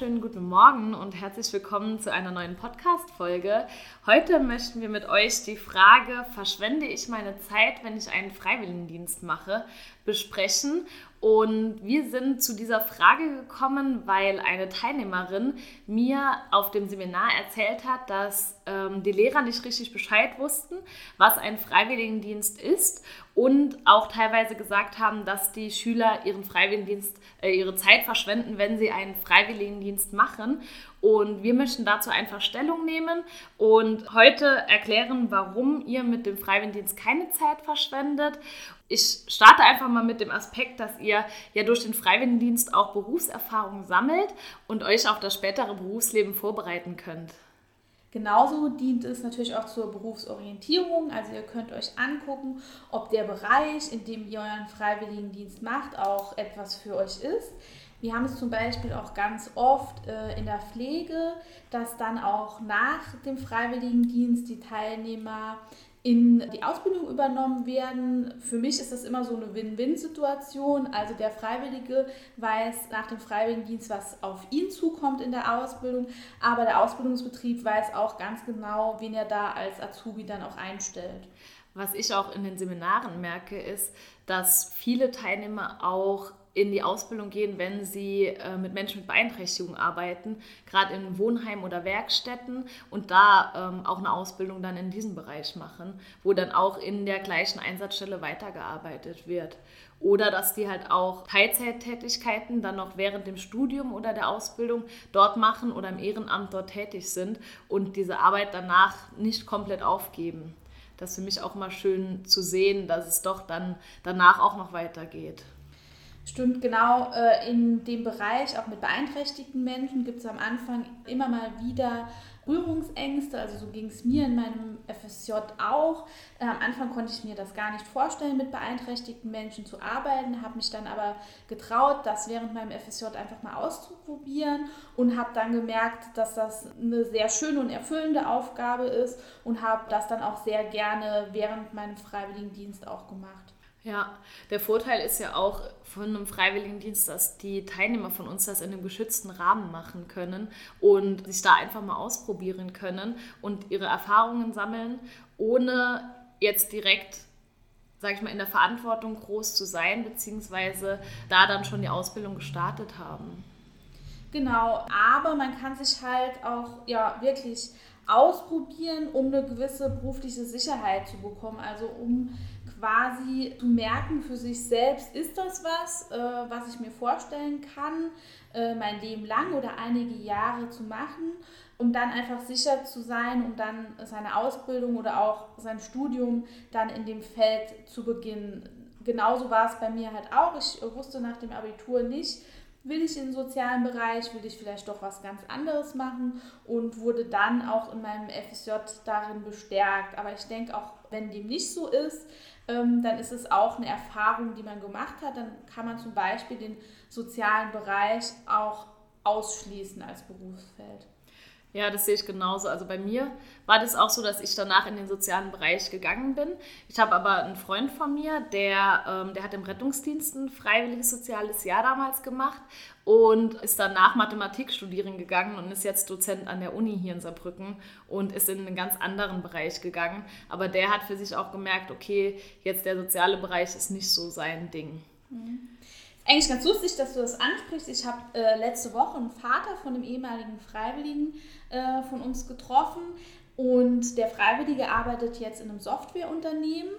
wunderschönen guten Morgen und herzlich willkommen zu einer neuen Podcast-Folge. Heute möchten wir mit euch die Frage, verschwende ich meine Zeit, wenn ich einen Freiwilligendienst mache, besprechen. Und wir sind zu dieser Frage gekommen, weil eine Teilnehmerin mir auf dem Seminar erzählt hat, dass ähm, die Lehrer nicht richtig Bescheid wussten, was ein Freiwilligendienst ist und auch teilweise gesagt haben, dass die Schüler ihren Freiwilligendienst, äh, ihre Zeit verschwenden, wenn sie einen Freiwilligendienst machen. Und wir möchten dazu einfach Stellung nehmen und heute erklären, warum ihr mit dem Freiwilligendienst keine Zeit verschwendet. Ich starte einfach mal mit dem Aspekt, dass ihr ja durch den Freiwilligendienst auch Berufserfahrung sammelt und euch auf das spätere Berufsleben vorbereiten könnt. Genauso dient es natürlich auch zur Berufsorientierung. Also ihr könnt euch angucken, ob der Bereich, in dem ihr euren Freiwilligendienst macht, auch etwas für euch ist. Wir haben es zum Beispiel auch ganz oft äh, in der Pflege, dass dann auch nach dem Freiwilligendienst die Teilnehmer in die Ausbildung übernommen werden. Für mich ist das immer so eine Win-Win-Situation. Also der Freiwillige weiß nach dem Freiwilligendienst, was auf ihn zukommt in der Ausbildung, aber der Ausbildungsbetrieb weiß auch ganz genau, wen er da als Azubi dann auch einstellt. Was ich auch in den Seminaren merke, ist, dass viele Teilnehmer auch in die Ausbildung gehen, wenn sie äh, mit Menschen mit Beeinträchtigung arbeiten, gerade in Wohnheimen oder Werkstätten und da ähm, auch eine Ausbildung dann in diesem Bereich machen, wo dann auch in der gleichen Einsatzstelle weitergearbeitet wird. Oder dass die halt auch Teilzeittätigkeiten dann noch während dem Studium oder der Ausbildung dort machen oder im Ehrenamt dort tätig sind und diese Arbeit danach nicht komplett aufgeben. Das ist für mich auch mal schön zu sehen, dass es doch dann danach auch noch weitergeht. Stimmt, genau. Äh, in dem Bereich, auch mit beeinträchtigten Menschen, gibt es am Anfang immer mal wieder Berührungsängste. Also so ging es mir in meinem FSJ auch. Äh, am Anfang konnte ich mir das gar nicht vorstellen, mit beeinträchtigten Menschen zu arbeiten, habe mich dann aber getraut, das während meinem FSJ einfach mal auszuprobieren und habe dann gemerkt, dass das eine sehr schöne und erfüllende Aufgabe ist und habe das dann auch sehr gerne während meinem Freiwilligendienst auch gemacht. Ja, der Vorteil ist ja auch von einem Freiwilligendienst, dass die Teilnehmer von uns das in einem geschützten Rahmen machen können und sich da einfach mal ausprobieren können und ihre Erfahrungen sammeln, ohne jetzt direkt, sage ich mal, in der Verantwortung groß zu sein, beziehungsweise da dann schon die Ausbildung gestartet haben. Genau, aber man kann sich halt auch ja wirklich ausprobieren, um eine gewisse berufliche Sicherheit zu bekommen, also um quasi zu merken für sich selbst, ist das was, äh, was ich mir vorstellen kann, äh, mein Leben lang oder einige Jahre zu machen, um dann einfach sicher zu sein, um dann seine Ausbildung oder auch sein Studium dann in dem Feld zu beginnen. Genauso war es bei mir halt auch. Ich wusste nach dem Abitur nicht, will ich in den sozialen Bereich, will ich vielleicht doch was ganz anderes machen und wurde dann auch in meinem FSJ darin bestärkt. Aber ich denke auch, wenn dem nicht so ist, ähm, dann ist es auch eine Erfahrung, die man gemacht hat. Dann kann man zum Beispiel den sozialen Bereich auch ausschließen als Berufsfeld. Ja, das sehe ich genauso. Also bei mir war das auch so, dass ich danach in den sozialen Bereich gegangen bin. Ich habe aber einen Freund von mir, der, ähm, der hat im Rettungsdienst ein freiwilliges soziales Jahr damals gemacht und ist dann nach Mathematik studieren gegangen und ist jetzt Dozent an der Uni hier in Saarbrücken und ist in einen ganz anderen Bereich gegangen. Aber der hat für sich auch gemerkt, okay, jetzt der soziale Bereich ist nicht so sein Ding. Mhm eigentlich ganz lustig, dass du das ansprichst. Ich habe äh, letzte Woche einen Vater von einem ehemaligen Freiwilligen äh, von uns getroffen und der Freiwillige arbeitet jetzt in einem Softwareunternehmen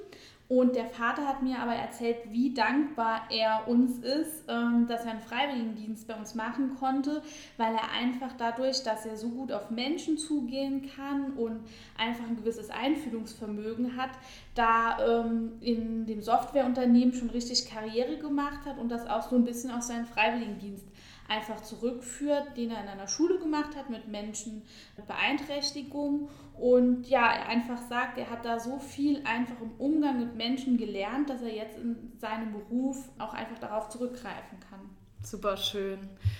und der Vater hat mir aber erzählt, wie dankbar er uns ist, ähm, dass er einen Freiwilligendienst bei uns machen konnte, weil er einfach dadurch, dass er so gut auf Menschen zugehen kann und einfach ein gewisses Einfühlungsvermögen hat, da ähm, in dem Softwareunternehmen schon richtig Karriere gemacht hat und das auch so ein bisschen auf seinen Freiwilligendienst einfach zurückführt, den er in einer Schule gemacht hat mit Menschen mit Beeinträchtigung. Und ja, er einfach sagt, er hat da so viel einfach im Umgang mit Menschen gelernt, dass er jetzt in seinem Beruf auch einfach darauf zurückgreifen kann. Super schön.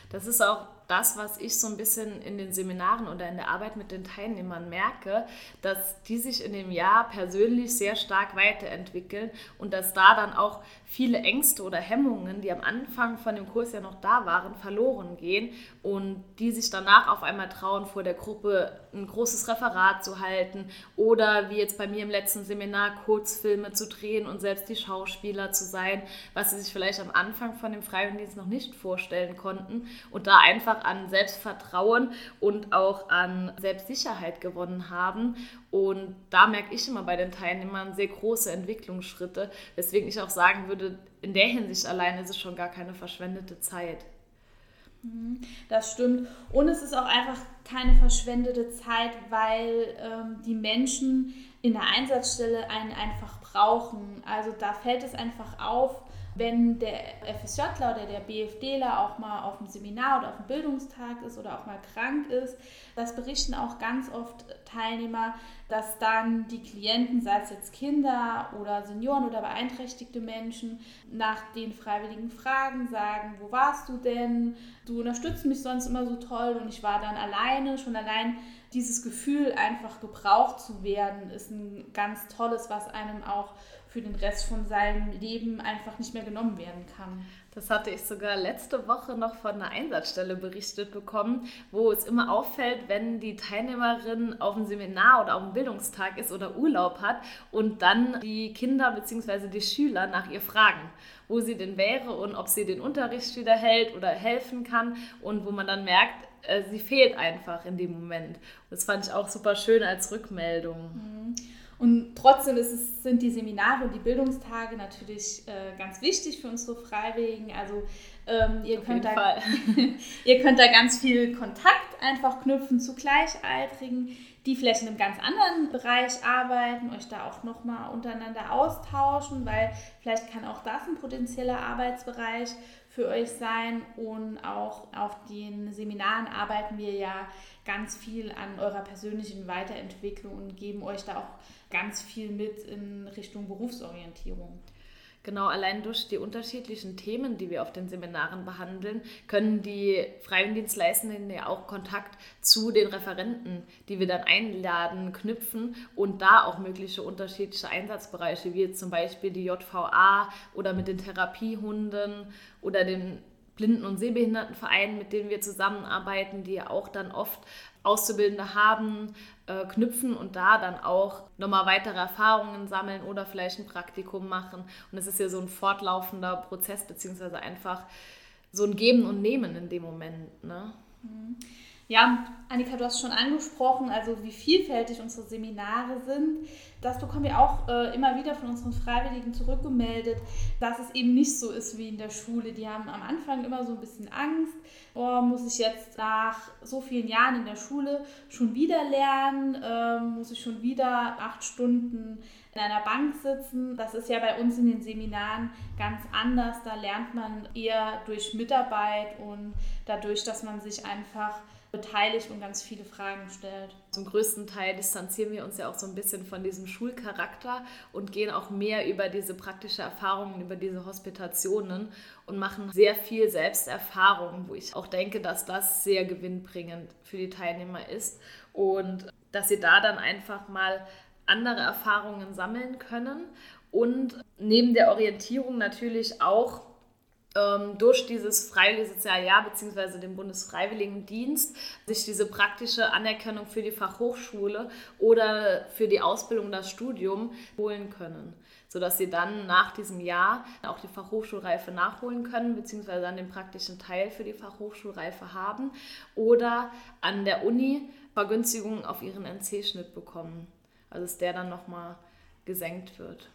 Das ist auch das, was ich so ein bisschen in den Seminaren oder in der Arbeit mit den Teilnehmern merke, dass die sich in dem Jahr persönlich sehr stark weiterentwickeln und dass da dann auch viele Ängste oder Hemmungen, die am Anfang von dem Kurs ja noch da waren, verloren gehen und die sich danach auf einmal trauen, vor der Gruppe ein großes Referat zu halten oder wie jetzt bei mir im letzten Seminar Kurzfilme zu drehen und selbst die Schauspieler zu sein, was sie sich vielleicht am Anfang von dem Freiwilligendienst noch nicht vorstellen konnten und da einfach an Selbstvertrauen und auch an Selbstsicherheit gewonnen haben. Und da merke ich immer bei den Teilnehmern sehr große Entwicklungsschritte, weswegen ich auch sagen würde, in der Hinsicht allein ist es schon gar keine verschwendete Zeit. Mhm, das stimmt. Und es ist auch einfach keine verschwendete Zeit, weil ähm, die Menschen in der Einsatzstelle einen einfach brauchen. Also da fällt es einfach auf, wenn der FSJler oder der BFDler auch mal auf dem Seminar oder auf dem Bildungstag ist oder auch mal krank ist, das berichten auch ganz oft Teilnehmer, dass dann die Klienten, sei es jetzt Kinder oder Senioren oder beeinträchtigte Menschen, nach den freiwilligen Fragen sagen, wo warst du denn? Du unterstützt mich sonst immer so toll und ich war dann alleine. Schon allein dieses Gefühl, einfach gebraucht zu werden, ist ein ganz tolles, was einem auch für den Rest von seinem Leben einfach nicht mehr genommen werden kann. Das hatte ich sogar letzte Woche noch von einer Einsatzstelle berichtet bekommen, wo es immer auffällt, wenn die Teilnehmerin auf einem Seminar oder auf einem Bildungstag ist oder Urlaub hat und dann die Kinder bzw. die Schüler nach ihr fragen, wo sie denn wäre und ob sie den Unterricht wieder hält oder helfen kann und wo man dann merkt, äh, sie fehlt einfach in dem Moment. Das fand ich auch super schön als Rückmeldung. Mhm. Und trotzdem es, sind die Seminare und die Bildungstage natürlich äh, ganz wichtig für unsere Freiwilligen. Also ähm, ihr, könnt da, ihr könnt da ganz viel Kontakt einfach knüpfen zu Gleichaltrigen, die vielleicht in einem ganz anderen Bereich arbeiten, euch da auch nochmal untereinander austauschen, weil vielleicht kann auch das ein potenzieller Arbeitsbereich für euch sein. Und auch auf den Seminaren arbeiten wir ja ganz viel an eurer persönlichen Weiterentwicklung und geben euch da auch ganz viel mit in Richtung Berufsorientierung. Genau, allein durch die unterschiedlichen Themen, die wir auf den Seminaren behandeln, können die Freiwilligendienstleistenden ja auch Kontakt zu den Referenten, die wir dann einladen, knüpfen und da auch mögliche unterschiedliche Einsatzbereiche, wie jetzt zum Beispiel die JVA oder mit den Therapiehunden oder den Blinden- und Sehbehindertenvereinen, mit denen wir zusammenarbeiten, die ja auch dann oft Auszubildende haben, äh, knüpfen und da dann auch nochmal weitere Erfahrungen sammeln oder vielleicht ein Praktikum machen. Und es ist ja so ein fortlaufender Prozess, beziehungsweise einfach so ein Geben und Nehmen in dem Moment. Ne? Mhm. Ja, Annika, du hast schon angesprochen, also wie vielfältig unsere Seminare sind. Das bekommen wir auch äh, immer wieder von unseren Freiwilligen zurückgemeldet, dass es eben nicht so ist wie in der Schule. Die haben am Anfang immer so ein bisschen Angst, oh, muss ich jetzt nach so vielen Jahren in der Schule schon wieder lernen, äh, muss ich schon wieder acht Stunden in einer Bank sitzen. Das ist ja bei uns in den Seminaren ganz anders. Da lernt man eher durch Mitarbeit und dadurch, dass man sich einfach beteiligt und ganz viele Fragen stellt. Zum größten Teil distanzieren wir uns ja auch so ein bisschen von diesem Schulcharakter und gehen auch mehr über diese praktische Erfahrungen, über diese Hospitationen und machen sehr viel Selbsterfahrung, wo ich auch denke, dass das sehr gewinnbringend für die Teilnehmer ist und dass sie da dann einfach mal andere Erfahrungen sammeln können und neben der Orientierung natürlich auch durch dieses freiwillige Sozialjahr bzw. den Bundesfreiwilligendienst sich diese praktische Anerkennung für die Fachhochschule oder für die Ausbildung, das Studium holen können, sodass sie dann nach diesem Jahr auch die Fachhochschulreife nachholen können bzw. dann den praktischen Teil für die Fachhochschulreife haben oder an der Uni Vergünstigungen auf ihren NC-Schnitt bekommen, also dass der dann nochmal gesenkt wird.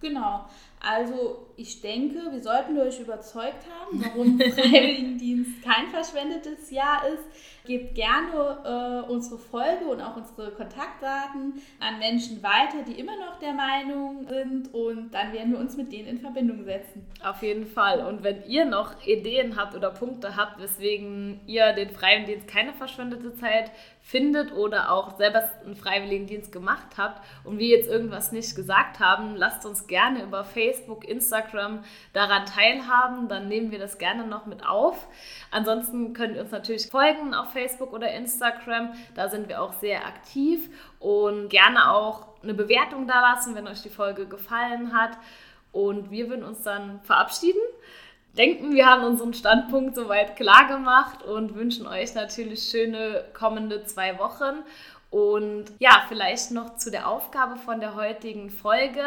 Genau. Also ich denke, wir sollten euch überzeugt haben, warum Freiwilligendienst kein verschwendetes Jahr ist. Gebt gerne äh, unsere Folge und auch unsere Kontaktdaten an Menschen weiter, die immer noch der Meinung sind und dann werden wir uns mit denen in Verbindung setzen. Auf jeden Fall. Und wenn ihr noch Ideen habt oder Punkte habt, weswegen ihr den Freiwilligendienst keine verschwendete Zeit findet oder auch selber einen Freiwilligendienst gemacht habt und wir jetzt irgendwas nicht gesagt haben, lasst uns gerne über Facebook, Instagram daran teilhaben. Dann nehmen wir das gerne noch mit auf. Ansonsten könnt ihr uns natürlich folgen auf Facebook oder Instagram. Da sind wir auch sehr aktiv und gerne auch eine Bewertung da lassen, wenn euch die Folge gefallen hat. Und wir würden uns dann verabschieden denken, wir haben unseren Standpunkt soweit klar gemacht und wünschen euch natürlich schöne kommende zwei Wochen. Und ja, vielleicht noch zu der Aufgabe von der heutigen Folge.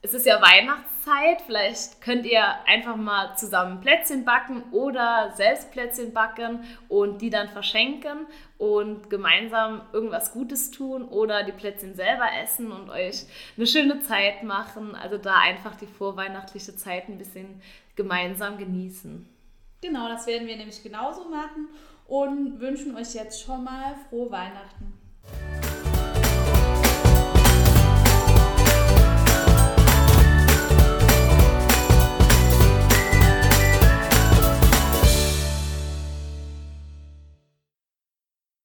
Es ist ja Weihnachtszeit, vielleicht könnt ihr einfach mal zusammen Plätzchen backen oder selbst Plätzchen backen und die dann verschenken und gemeinsam irgendwas Gutes tun oder die Plätzchen selber essen und euch eine schöne Zeit machen. Also da einfach die vorweihnachtliche Zeit ein bisschen gemeinsam genießen. Genau, das werden wir nämlich genauso machen und wünschen euch jetzt schon mal frohe Weihnachten.